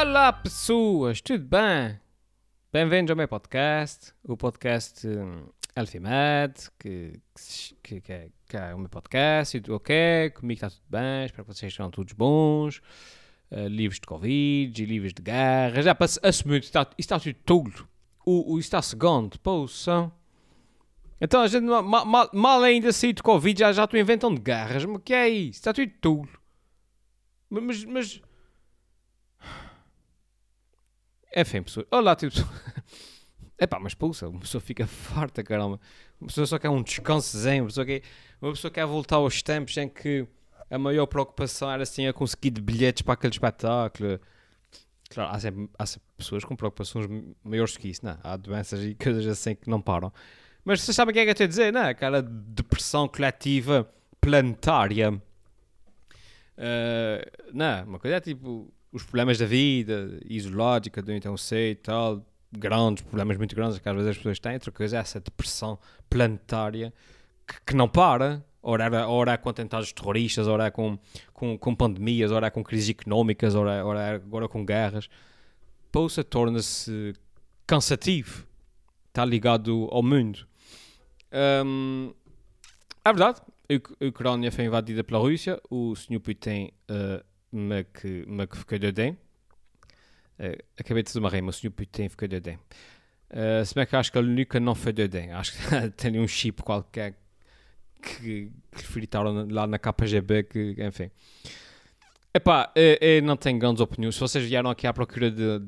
Olá pessoas, tudo bem? Bem-vindos ao meu podcast, o podcast um, Alfimed, que, que, que, é, que é o meu podcast, e tudo ok, comigo está tudo bem, espero que vocês sejam todos bons, uh, livres de Covid livres de guerra, já para assumir, está, está tudo tudo, o, o está segundo, poção. Então a gente mal, mal, mal ainda sair de Covid já, já estou inventando guerras, mas que é isso? Está tudo tudo. Mas, mas enfim, pessoas. Olá, tipo. Epá, mas pulsa, uma pessoa fica farta, caramba. Uma pessoa só quer um descansozinho, uma pessoa quer, uma pessoa quer voltar aos tempos em que a maior preocupação era assim a conseguir bilhetes para aquele espetáculo. Claro, há sempre, há sempre pessoas com preocupações maiores que isso, não? É? Há doenças e coisas assim que não param. Mas vocês sabem o que é que eu estou a dizer, não? É? Aquela depressão coletiva planetária. Uh, não, uma coisa é tipo os problemas da vida, isológica, do então sei e tal, grandes, problemas muito grandes que às vezes as pessoas têm. Outra coisa é essa depressão planetária que, que não para. Ora, ora é com atentados terroristas, ora é com, com, com pandemias, ora é com crises económicas, ora, ora é agora com guerras. Pousa torna-se cansativo. Está ligado ao mundo. Um, é verdade, a Ucrânia foi invadida pela Rússia. O Sr. Putin uh, me que, me que fiquei doidinho. Uh, acabei de dizer uma rima, o senhor Putin ficou doidinho. Uh, se bem que acho que ele nunca não foi doidinho. Acho que tem um chip qualquer que, que fritaram lá na KGB, que, enfim. Epá, eu, eu não tenho grandes opiniões. Se vocês vieram aqui à procura de,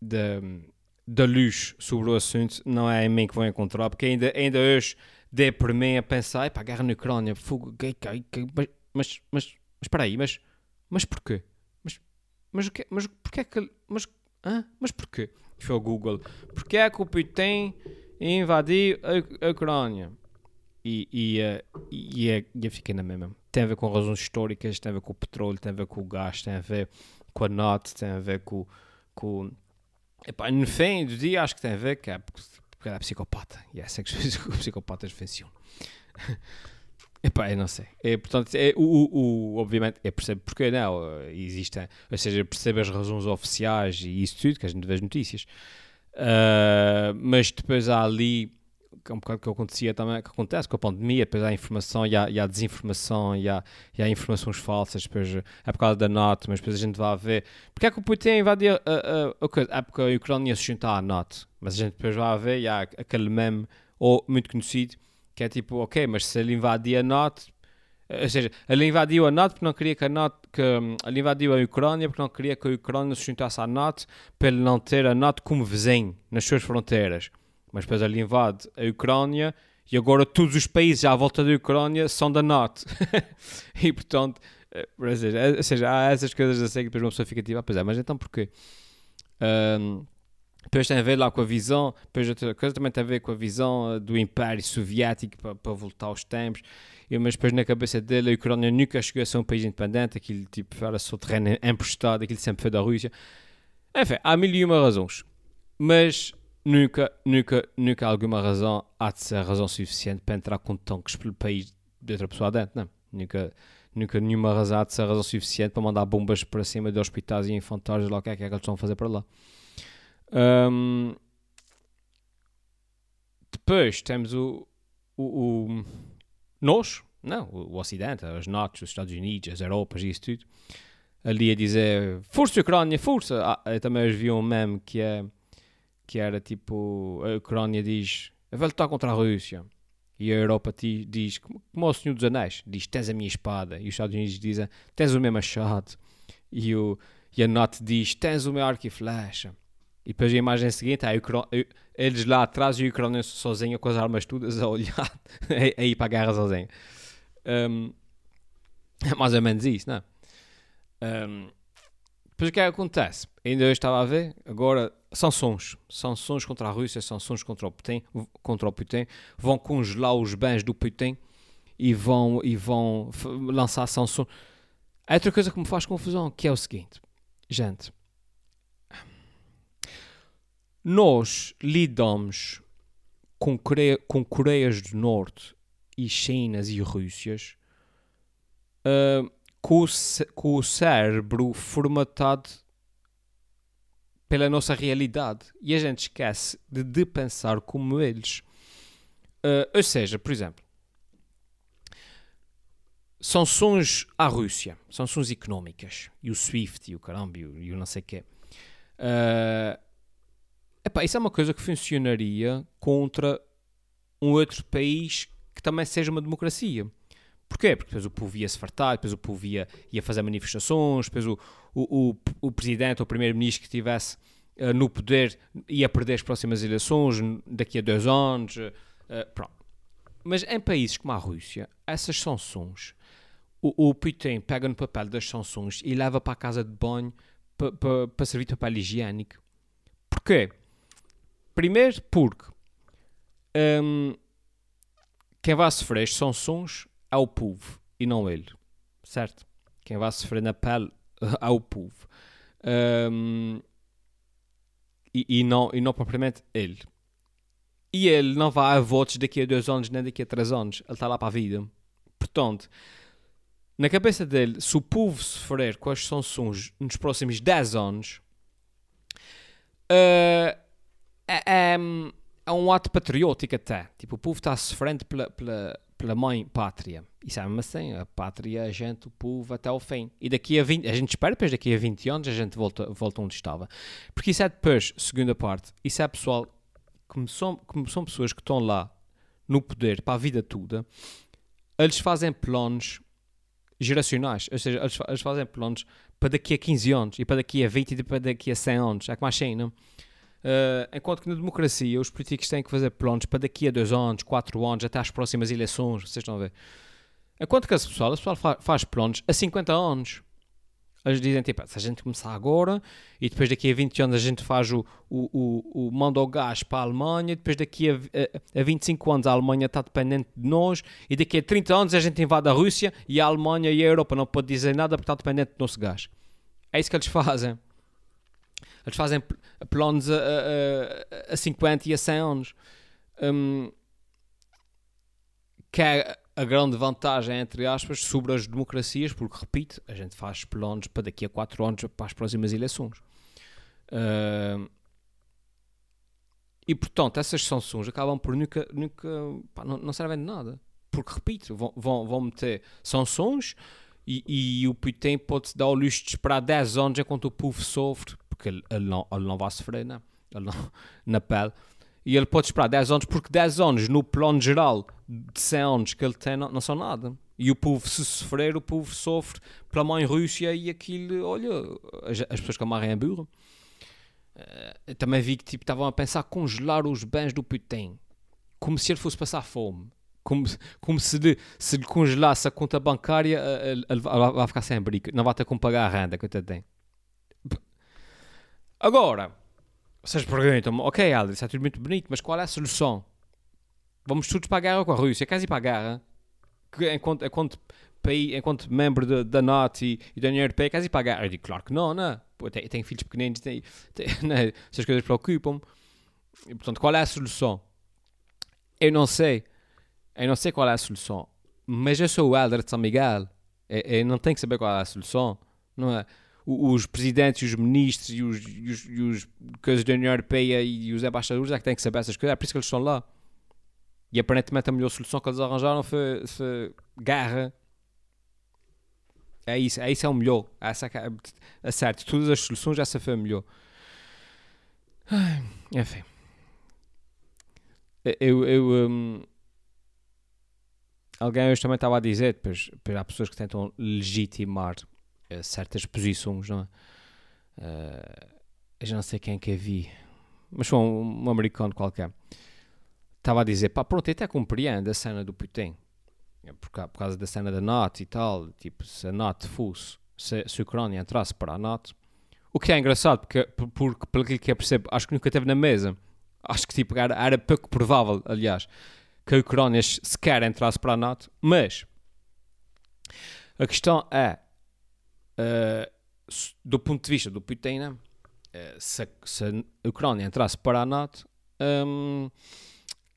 de, de, luz sobre o assunto, não é em mim que vão encontrar, porque ainda, ainda hoje dei por mim a pensar, epá, guerra na Ucrânia, fogo, gay, gay, gay, mas, mas, mas, mas espera aí, mas mas porquê? Mas, mas, que, mas porquê é que. Mas, hã? mas porquê? Foi ao Google. Porquê é que o Putin invadiu a, a Ucrânia? E, e, uh, e, e, eu fiquei na mesma. Tem a ver com razões históricas, tem a ver com o petróleo, tem a ver com o gás, tem a ver com a NOT, tem a ver com. com epá, no fim do dia, acho que tem a ver que é, porque é psicopata. E é assim que os psicopatas funcionam. Epá, eu não sei. É, portanto, é, o, o, obviamente, eu percebo porque não. Existem, ou seja, percebo as razões oficiais e isso tudo, que a gente vê as notícias. Uh, mas depois há ali, é um bocado que acontecia também, que acontece com a pandemia, depois há a informação e há, e há desinformação e há, e há informações falsas, depois é por causa da NOT, mas depois a gente vai ver. Porque é que o Putin invadiu a, a, a, coisa? É porque a Ucrânia se juntar à NOT, mas a gente depois vai ver e há aquele meme, ou muito conhecido, que é tipo, ok, mas se ele invadia a NOT, ou seja, ele invadiu a NOT porque não queria que a NOT, que, hum, ele invadiu a Ucrânia porque não queria que a Ucrânia se juntasse à NOT para ele não ter a NOT como vizinho nas suas fronteiras. Mas depois ele invade a Ucrânia e agora todos os países à volta da Ucrânia são da NOT. e portanto, eh, ou seja, há essas coisas assim que depois uma pessoa fica tipo, ah, pois é, mas então porquê? Um, depois tem a ver lá com a visão, depois outra coisa também tem a ver com a visão uh, do Império Soviético para, para voltar aos tempos. E, mas depois na cabeça dele a Ucrânia nunca chegou a ser um país independente, aquilo tipo era só terreno emprestado, aquilo sempre foi da Rússia. Enfim, há mil e uma razões. Mas nunca, nunca, nunca alguma razão há de ser razão suficiente para entrar com tanques pelo país de outra pessoa dentro, não. Nunca, nunca nenhuma razão há de ser razão suficiente para mandar bombas para cima de hospitais e infantários lá o que é que, é que eles estão a fazer para lá. Um, depois temos o, o, o, nós, não, o, o Ocidente, os NATOs, os Estados Unidos, as Europas e isso tudo, ali a dizer força Ucrânia, força. Ah, também vi um meme que, é, que era tipo: a Ucrânia diz, eu vou lutar contra a Rússia. E a Europa diz, como o Senhor dos Anéis, diz: tens a minha espada. E os Estados Unidos dizem: tens o meu machado. E, o, e a NATO diz: tens o meu arco e flecha. E depois a imagem seguinte, aí eles lá atrás e o Ucrânia sozinho com as armas todas a olhar, a, ir para a guerra sozinho. Um, é mais ou menos isso, não é? Um, depois o que é que acontece? Ainda eu estava a ver, agora sanções. Sanções contra a Rússia, sanções contra o Putin, contra o Putin vão congelar os bens do Putin e vão, e vão lançar sanções. Há outra coisa que me faz confusão, que é o seguinte. Gente, nós lidamos com, com Coreias do Norte e Chinas e Rússias uh, com, o, com o cérebro formatado pela nossa realidade e a gente esquece de, de pensar como eles. Uh, ou seja, por exemplo, sanções à Rússia, sanções económicas, e o SWIFT, e o caramba, e o, e o não sei o quê. Uh, epá, isso é uma coisa que funcionaria contra um outro país que também seja uma democracia. Porquê? Porque depois o povo ia se fartar, depois o povo ia, ia fazer manifestações, depois o, o, o, o presidente ou o primeiro-ministro que estivesse uh, no poder ia perder as próximas eleições daqui a dois anos. Uh, pronto. Mas em países como a Rússia, essas sanções, o, o Putin pega no papel das sanções e leva para a casa de banho para pa, pa servir de papel higiênico. Porquê? Primeiro porque um, quem vai sofrer as sanções é o povo e não ele, certo? Quem vai sofrer na pele é o povo. Um, e, e, não, e não propriamente ele. E ele não vai a votos daqui a dois anos nem daqui a três anos. Ele está lá para a vida. Portanto, na cabeça dele, se o povo sofrer com as sanções nos próximos 10 anos, é, é, é, um ato patriótico até. Tipo, o povo está sofrendo pela, pela, pela mãe pátria. E sabe assim, a pátria, a gente, o povo, até ao fim. E daqui a 20, a gente espera depois daqui a 20 anos a gente volta, volta onde estava. Porque isso é depois, segunda parte, isso é pessoal, como são, como são pessoas que estão lá no poder para a vida toda, eles fazem planos geracionais, ou seja, eles, eles fazem planos para daqui a 15 anos e para daqui a 20 e para daqui a 100 anos. É como assim, não? Uh, enquanto que na democracia os políticos têm que fazer planos para daqui a 2 anos, 4 anos, até às próximas eleições, vocês estão a ver? Enquanto que esse pessoal, esse pessoal faz, faz planos a 50 anos. Eles dizem, tipo, se a gente começar agora e depois daqui a 20 anos a gente faz o, o, o, o manda o gás para a Alemanha, depois daqui a, a, a 25 anos a Alemanha está dependente de nós e daqui a 30 anos a gente invade a Rússia e a Alemanha e a Europa não pode dizer nada porque está dependente do nosso gás. É isso que eles fazem. Eles fazem planos a, a, a 50 e a 100 anos. Um, que é a grande vantagem, entre aspas, sobre as democracias, porque, repito, a gente faz planos para daqui a 4 anos para as próximas eleições. Uh, e, portanto, essas sanções acabam por nunca, nunca pá, não, não, servem de nada. Porque, repito, vão, vão, vão meter sanções e, e o Putin pode-se dar o luxo de esperar 10 anos enquanto o povo sofre, porque ele, ele, não, ele não vai sofrer, não. Ele não, na pele. E ele pode esperar 10 anos, porque 10 anos, no plano geral de 100 anos que ele tem, não, não são nada. E o povo, se sofrer, o povo sofre pela mãe Rússia e aquilo, olha, as, as pessoas que amarrem a burra. Uh, também vi que tipo, estavam a pensar congelar os bens do Putin, como se ele fosse passar fome. Como, como se, lhe, se lhe congelasse a conta bancária, eh, ele, ele vai ficar sem briga, não vai ter como pagar a renda que ele tem. Agora, vocês perguntam ok, Aldo, é tudo muito bonito, mas qual é a solução? Vamos todos para a guerra com a Rússia, ir para a guerra? Enquanto, enquanto, enquanto membro de, da NATO e, e da União Europeia, ir para a guerra? Eu digo, claro que não, não. Pô, tenho, filhos pequeninos, tenho, tenho, né? essas coisas preocupam-me. Portanto, qual é a solução? Eu não sei. Eu não sei qual é a solução. Mas eu sou o Helder de São Miguel. Eu, eu não tenho que saber qual é a solução. Não é? Os presidentes, os ministros e os, e os, e os coisas da União Europeia e os embaixadores é que têm que saber essas coisas. É por isso que eles estão lá. E aparentemente a melhor solução que eles arranjaram foi, foi guerra. É isso, é isso é o melhor. Essa, é, é certo, todas as soluções, essa foi a melhor. enfim. Eu, eu um, alguém hoje também estava a dizer, depois, depois há pessoas que tentam legitimar certas posições, não é? Uh, eu já não sei quem é que a vi, mas foi um, um americano qualquer estava a dizer, pá, pronto, eu até compreendo a cena do Putin, por, por causa da cena da NATO e tal, tipo, se a NATO fosse, se, se a Ucrânia entrasse para a NATO, o que é engraçado, porque, porque pelo que eu percebo, acho que nunca esteve na mesa, acho que tipo, era, era pouco provável, aliás, que a Ucrânia sequer entrasse para a NATO, mas a questão é, uh, do ponto de vista do Putin, uh, se, se, a Ucrânia entrasse para a NATO, um,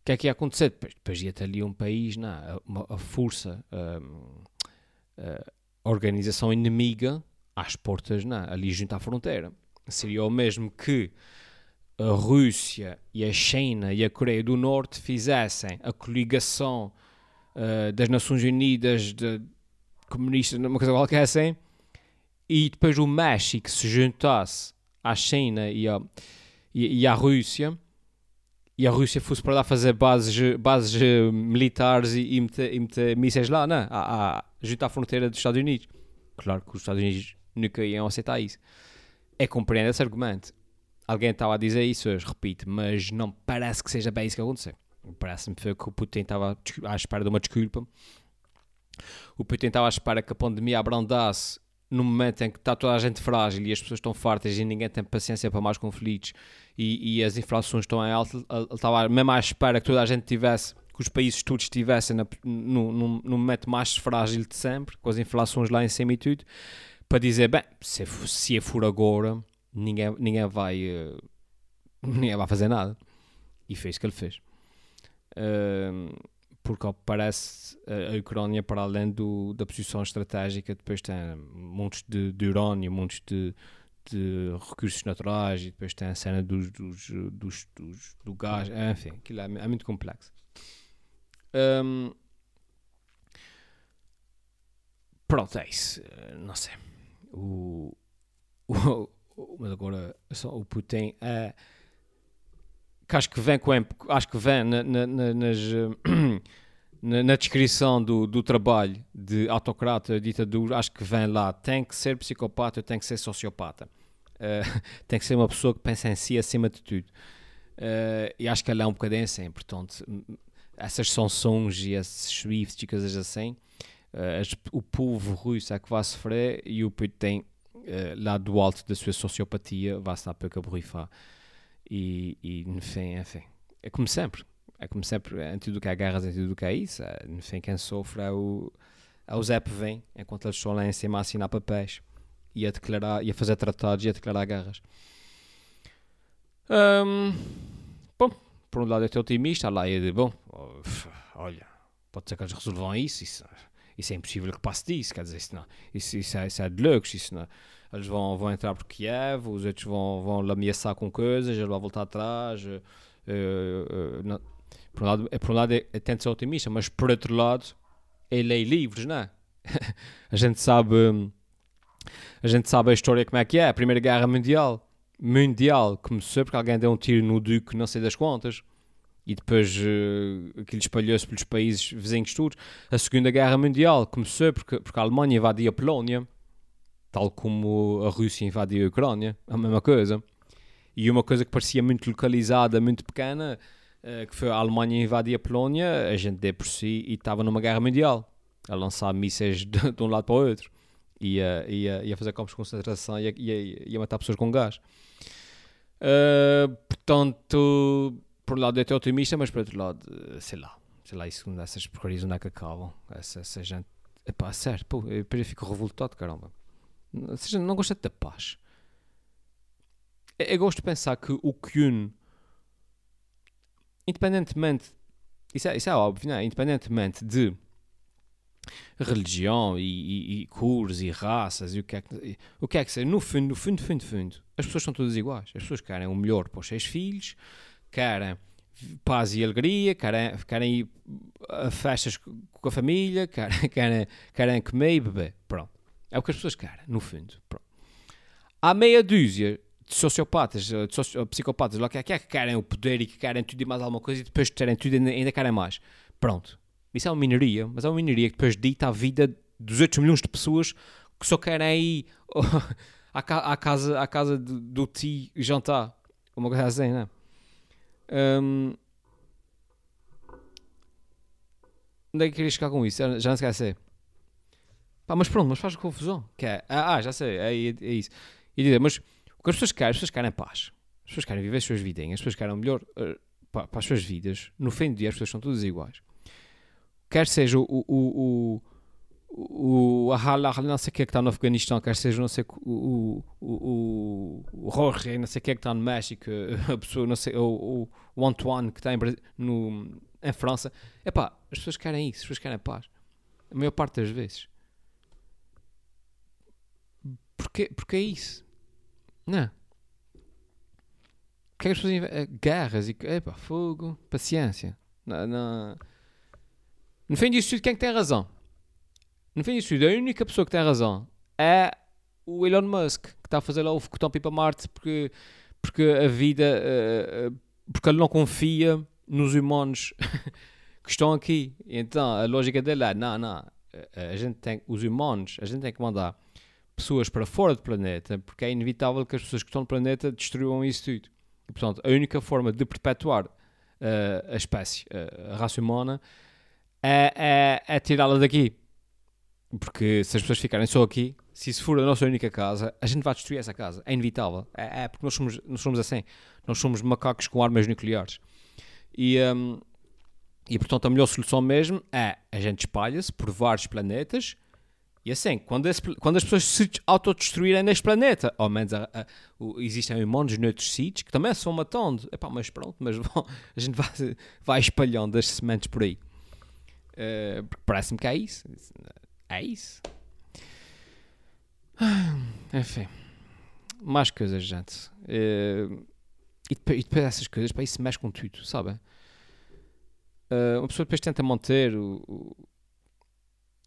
que é que ia acontecer? Depois, depois ia ter ali um país, não, uma, a força, um, a organização inimiga às portas, não, ali junto à fronteira. seria o mesmo que a Rússia e a China e a Coreia do Norte fizessem a coligação uh, das Nações Unidas de comunistas, uma coisa qualquer assim, e depois o México se juntasse à China e, a, e, e à Rússia e a Rússia fosse para lá fazer bases, bases eh, militares e, e, meter, e meter mísseis lá, não, a, a, junto à fronteira dos Estados Unidos. Claro que os Estados Unidos nunca iam aceitar isso. É compreender esse argumento. Alguém estava a dizer isso hoje, repito, mas não parece que seja bem isso que aconteceu. Parece-me que o Putin estava à espera de uma desculpa. O Putin estava à espera que a pandemia abrandasse no momento em que está toda a gente frágil e as pessoas estão fartas e ninguém tem paciência para mais conflitos e, e as inflações estão em alta, estava mesmo à espera que toda a gente tivesse, que os países todos estivessem no, momento mais frágil de sempre, com as inflações lá em cima e tudo, para dizer, bem, se, se é for agora, ninguém, ninguém, vai, uh, ninguém vai fazer nada. E fez o que ele fez. Uh, porque parece a Ucrânia, para além do, da posição estratégica, depois tem montes de, de urânio, montes de, de, recursos naturais, e depois tem a cena dos, dos, dos, dos do gás, enfim, aquilo é, é muito complexo. Um, pronto, é isso. Não sei. O, o, mas agora só o Putin é que acho que vem com acho que vem na, na, nas, na, na, descrição do, do trabalho de autocrata, ditadura, acho que vem lá, tem que ser psicopata, tem que ser sociopata. Uh, tem que ser uma pessoa que pensa em si acima de tudo. Uh, e acho que ela é um bocadinho assim, portanto, essas sanções e esses SWIFT e coisas assim, uh, as, o povo russo é que vai sofrer e o Putin, lá do alto da sua sociopatia, vai estar para borrifar. E, e enfim, enfim, é como sempre. É como sempre, em tudo que há guerras, em tudo que há isso, é, enfim, quem sofre é o, é o Zé vem, enquanto eles estão lá em cima a assinar papéis e a declarar, e a fazer tratados e a declarar guerras. Um, bom, por um lado eu estou otimista, lá e de bom, olha, pode ser que eles resolvam isso, isso, isso é impossível que passe disso, quer dizer, isso, não, isso, isso, é, isso é de loucos, isso não, eles vão, vão entrar por Kiev, os outros vão, vão ameaçar com coisas, ele vai voltar atrás. Uh, uh, não, por um lado, é, por um lado é, é, tenta ser otimista, mas por outro lado é lei livres, não é? a gente sabe a gente sabe a história como é que é. A Primeira Guerra Mundial mundial começou porque alguém deu um tiro no Duque, não sei das contas, e depois uh, aquilo espalhou-se pelos países vizinhos todos. A Segunda Guerra Mundial começou porque, porque a Alemanha invadia a Polónia tal como a Rússia invadiu a Ucrânia, a mesma coisa. E uma coisa que parecia muito localizada, muito pequena, uh, que foi a Alemanha invadir a Polónia, a gente deu por si e estava numa guerra mundial, a lançar mísseis de, de um lado para o outro, ia, ia, ia fazer campos de concentração e ia, ia, ia, matar pessoas com gás. Uh, portanto, por um lado eu estou otimista, mas por outro lado, sei lá, sei lá, isso, essas porcarias onde é que acabam, essa, essa gente, epá, sério, pô, eu fico revoltado, caramba. Ou seja, não gosta da paz. Eu, eu gosto de pensar que o une, independentemente, isso é, isso é óbvio, não é? Independentemente de religião e, e, e, cores e raças e o que é que, o que, é que seja, no fundo, no fundo, fundo, fundo, as pessoas são todas iguais. As pessoas querem o melhor para os seus filhos, querem paz e alegria, querem, querem ir a festas com a família, querem, querem, querem comer e beber. Pronto. É o que as pessoas querem, no fundo. Pronto. Há meia dúzia de sociopatas, de soci psicopatas, lá que, é, que é que querem o poder e que querem tudo e mais alguma coisa e depois de terem tudo ainda, ainda querem mais. Pronto. Isso é uma minoria, mas é uma minoria que depois dita a vida de 200 milhões de pessoas que só querem ir à, à, casa, à casa do, tio jantar. Uma coisa assim, não é? Um, onde é que queria chegar com isso? Já, não esqueci. Pá, mas pronto, mas faz confusão. Que é, ah, ah, já sei, é, é, é isso. E dizer, mas o que as pessoas querem, as pessoas querem paz. As pessoas querem viver as suas vidinhas, as pessoas querem o melhor uh, para, para, as suas vidas. No fim do dia, as pessoas são todas iguais. Quer seja o, o, o, o Ahala, não sei o que é que está no Afeganistão, quer seja não sei, o, o, o, Jorge, não sei o que é que está no México, a pessoa, não sei, o, o Antoine que está em, no, em França. É pá, as pessoas querem isso, as pessoas querem paz. A maior parte das vezes. Porque, porque é isso. Não. que é que as pessoas inventam? Guerras e. Fogo, paciência. Não, não. No fim disso tudo, quem é que tem razão? No fim disso tudo, a única pessoa que tem razão é o Elon Musk, que está a fazer lá o foguetão para Marte porque, porque a vida. Uh, porque ele não confia nos humanos que estão aqui. Então a lógica dele é: não, não, a gente tem. Os humanos, a gente tem que mandar pessoas para fora do planeta porque é inevitável que as pessoas que estão no planeta destruam isso tudo. E, portanto, a única forma de perpetuar uh, a espécie, uh, a raça humana, é, é, é tirá-la daqui. Porque se as pessoas ficarem só aqui, se isso for a nossa única casa, a gente vai destruir essa casa. É inevitável. É, é porque nós somos, nós somos assim. Nós somos macacos com armas nucleares. E, um, e portanto, a melhor solução mesmo é a gente espalha-se por vários planetas. E assim, quando, esse, quando as pessoas se autodestruírem neste planeta, ao menos a, a, o, existem humanos noutros sítios que também se vão matando. Epá, mas pronto, mas bom, a gente vai, vai espalhando as sementes por aí. Uh, Parece-me que é isso. É isso. Enfim. Mais coisas, gente. Uh, e, depois, e depois essas coisas, para isso mexe com tudo, sabe? Uh, uma pessoa depois tenta manter o, o...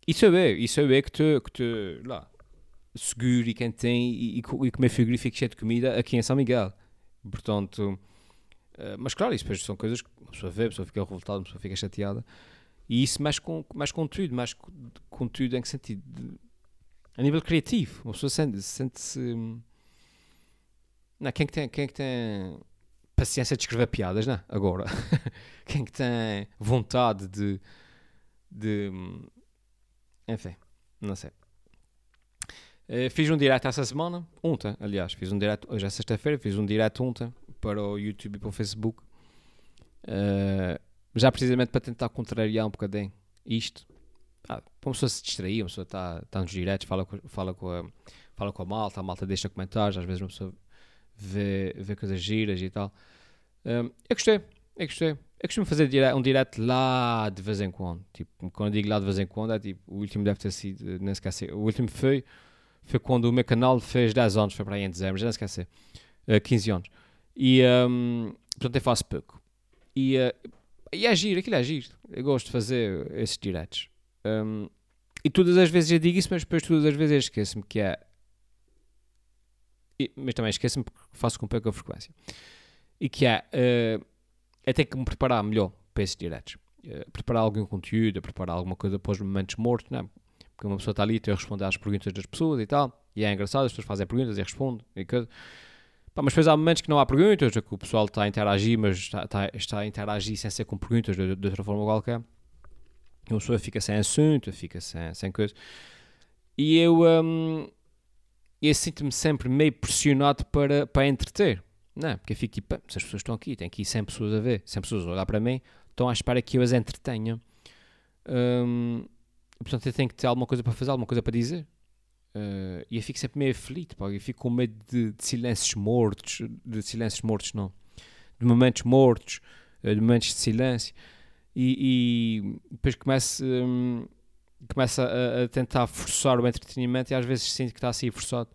Isso é isso é que te, que te lá, seguro e quem tem e, e, e comer frigorífico cheio de comida aqui em São Miguel. Portanto, uh, mas claro, isso depois são coisas que uma pessoa vê, a pessoa fica revoltada, a pessoa fica chateada. E isso mexe com, mexe com, com tudo em que sentido? A nível criativo, uma pessoa sente-se. Sente não, quem é que tem, quem é que tem paciência de escrever piadas, não? Agora. quem é que tem vontade de. de enfim, não sei. Uh, fiz um direto essa semana, ontem, aliás, fiz um direto, hoje é sexta-feira, fiz um direto ontem para o YouTube e para o Facebook. Uh, já precisamente para tentar contrariar um bocadinho isto. Ah, uma pessoa se distrair, uma pessoa está tá nos diretos, fala com, fala, com a, fala com a malta, a malta deixa comentários, às vezes uma pessoa vê, vê coisas giras e tal. Um, eu gostei, eu gostei. Eu costumo fazer um direto lá de vez em quando. Tipo, quando eu digo lá de vez em quando, é tipo, o último deve ter sido, nem esqueci. O último foi, foi quando o meu canal fez 10 anos, foi para aí em dezembro, já não esqueci. Uh, 15 anos. E, um, portanto, eu faço pouco. E, uh, e é giro, aquilo é giro. Eu gosto de fazer esses diretos. Um, e todas as vezes eu digo isso, mas depois todas as vezes eu esqueço-me que é. E, mas também esqueço-me porque faço com pouca frequência. E que é. Uh, é ter que me preparar melhor para esses diretos. Uh, preparar algum conteúdo, preparar alguma coisa para os momentos mortos, não é? Porque uma pessoa está ali e a responder às perguntas das pessoas e tal. E é engraçado, as pessoas fazem perguntas e respondem. E coisa. Pá, mas depois há momentos que não há perguntas, que o pessoal está a interagir, mas está, está, está a interagir sem ser com perguntas de, de outra forma qualquer. E uma pessoa fica sem assunto, fica sem, sem coisa. E eu, um, eu sinto-me sempre meio pressionado para, para entreter. Não, porque eu fico tipo, se as pessoas estão aqui, tem aqui 100 pessoas a ver, 100 pessoas a olhar para mim, estão à espera que eu as entretenha. Um, portanto, eu tenho que ter alguma coisa para fazer, alguma coisa para dizer. Uh, e eu fico sempre meio aflito, pá. eu fico com medo de, de, silêncios mortos, de silêncios mortos não, de momentos mortos, uh, de momentos de silêncio, e, e depois começo, um, começo a, a, tentar forçar o entretenimento e às vezes sinto que está assim forçado,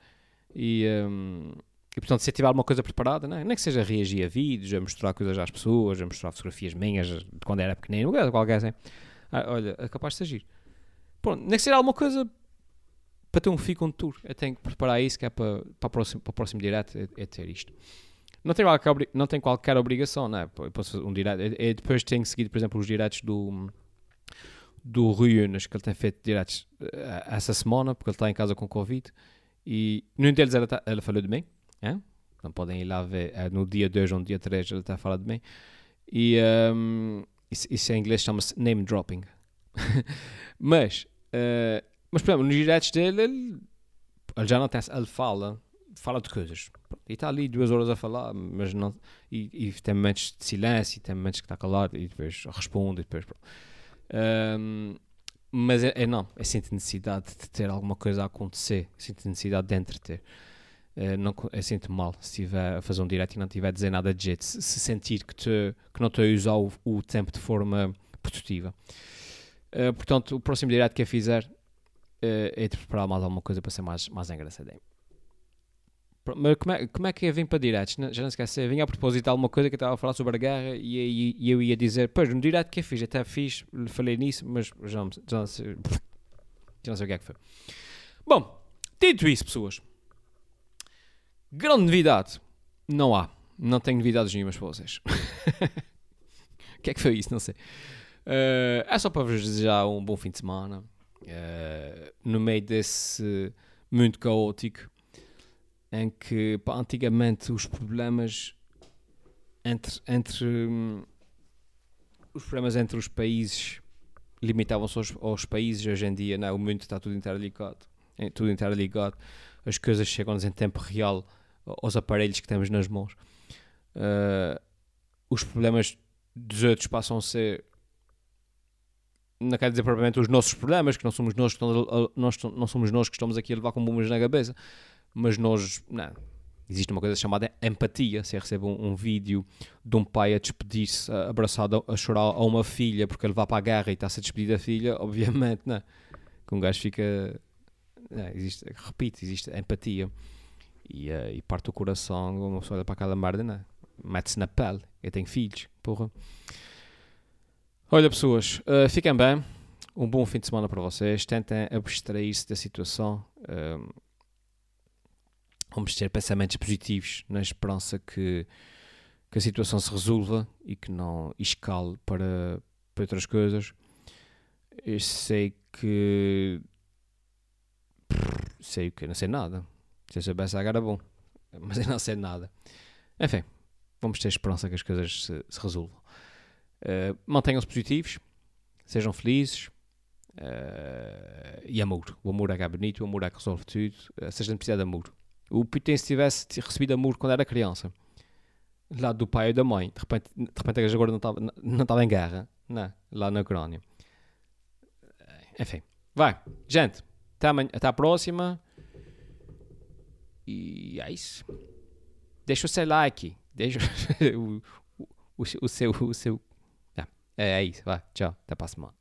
e, um, e portanto se eu tiver alguma coisa preparada, não, é? nem que seja reagir a vídeos, a mostrar coisas às pessoas, a mostrar fotografias minhas de quando era pequenino, qualquer assim, ah, olha, é capaz de agir. Pronto, nem que seja alguma coisa para ter um FIC on tour, eu tenho que preparar isso, que é para, para, o, próximo, para o próximo direto, é, é ter isto. Não tem, qualquer, não tem qualquer obrigação, não é? Eu posso fazer um direto, eu, depois tenho seguido, por exemplo, os diretos do, do Rui Unas, que ele tem feito diretos uh, essa semana, porque ele está em casa com Covid, e nenhum deles ela, tá, ela falou de mim, é? então podem ir lá ver, é, no dia 2 ou no dia 3 ele está a falar de mim, e um, isso, isso em inglês chama-se name dropping. Mas... Uh, mas, por exemplo, nos diretos dele, ele, ele já não tem. Ele fala, fala de coisas. E está ali duas horas a falar, mas não. E, e tem momentos de silêncio, e tem momentos que está calado, e depois responde, e depois. Um, mas é, é, não, eu sinto necessidade de ter alguma coisa a acontecer, sinto necessidade de entreter. Uh, não, eu sinto mal se estiver a fazer um direto e não estiver a dizer nada de jeito, se, se sentir que, te, que não estou a usar o, o tempo de forma produtiva. Uh, portanto, o próximo direto que eu fizer uh, é de preparar mais alguma coisa para ser mais, mais engraçadinho. Mas como é, como é que eu vim para diretos? Já não esqueci. Eu vim a propósito de alguma coisa que eu estava a falar sobre a guerra e, e, e eu ia dizer, pois, no direto que eu fiz, até fiz, falei nisso, mas já não, já não, sei, já não sei o que é que foi. Bom, dito isso, pessoas, grande novidade, não há. Não tenho novidades nenhumas para vocês. O que é que foi isso? Não sei. Uh, é só para vos desejar um bom fim de semana. Uh, no meio desse muito caótico em que pá, antigamente os problemas entre, entre um, os problemas entre os países limitavam-se aos, aos, países hoje em dia, não, é? o mundo está tudo interligado, é, tudo interligado, as coisas chegam-nos em tempo real aos aparelhos que temos nas mãos. Uh, os problemas dos outros passam a ser não quero dizer propriamente os nossos problemas, que não somos nós que, estamos, nós, não somos nós que estamos aqui a levar com bombas na cabeça, mas nós, não, existe uma coisa chamada empatia. Você recebe um, um vídeo de um pai a despedir-se, abraçado, a chorar a uma filha porque ele vai para a guerra e está-se a despedir da filha, obviamente, não, que um gajo fica. Não, existe, repito, existe empatia e, uh, e parte do coração, uma pessoa olha para aquela merda, mete-se na pele. Eu tenho filhos, porra. Olha, pessoas, uh, fiquem bem. Um bom fim de semana para vocês. Tentem abstrair-se da situação. Uh, vamos ter pensamentos positivos na esperança que, que a situação se resolva e que não escale para, para outras coisas. Eu sei que. Sei o que? Não sei nada. Se eu soubesse agora, bom. Mas eu não sei nada. Enfim, vamos ter esperança que as coisas se, se resolvam. Uh, Mantenham-se positivos, sejam felizes uh, e amor. O amor é que é bonito, o amor é que resolve tudo. Uh, se a gente precisar de amor. O Putin, se tivesse recebido amor quando era criança, lá do pai e da mãe, de repente, de repente agora não estava não estava em guerra, não, lá na Ucrânia. Enfim, vai, gente, até, amanhã, até a próxima. E é isso. Deixa o seu like, deixa o, o, o seu. O seu é, é isso, vai, tchau, até a próxima.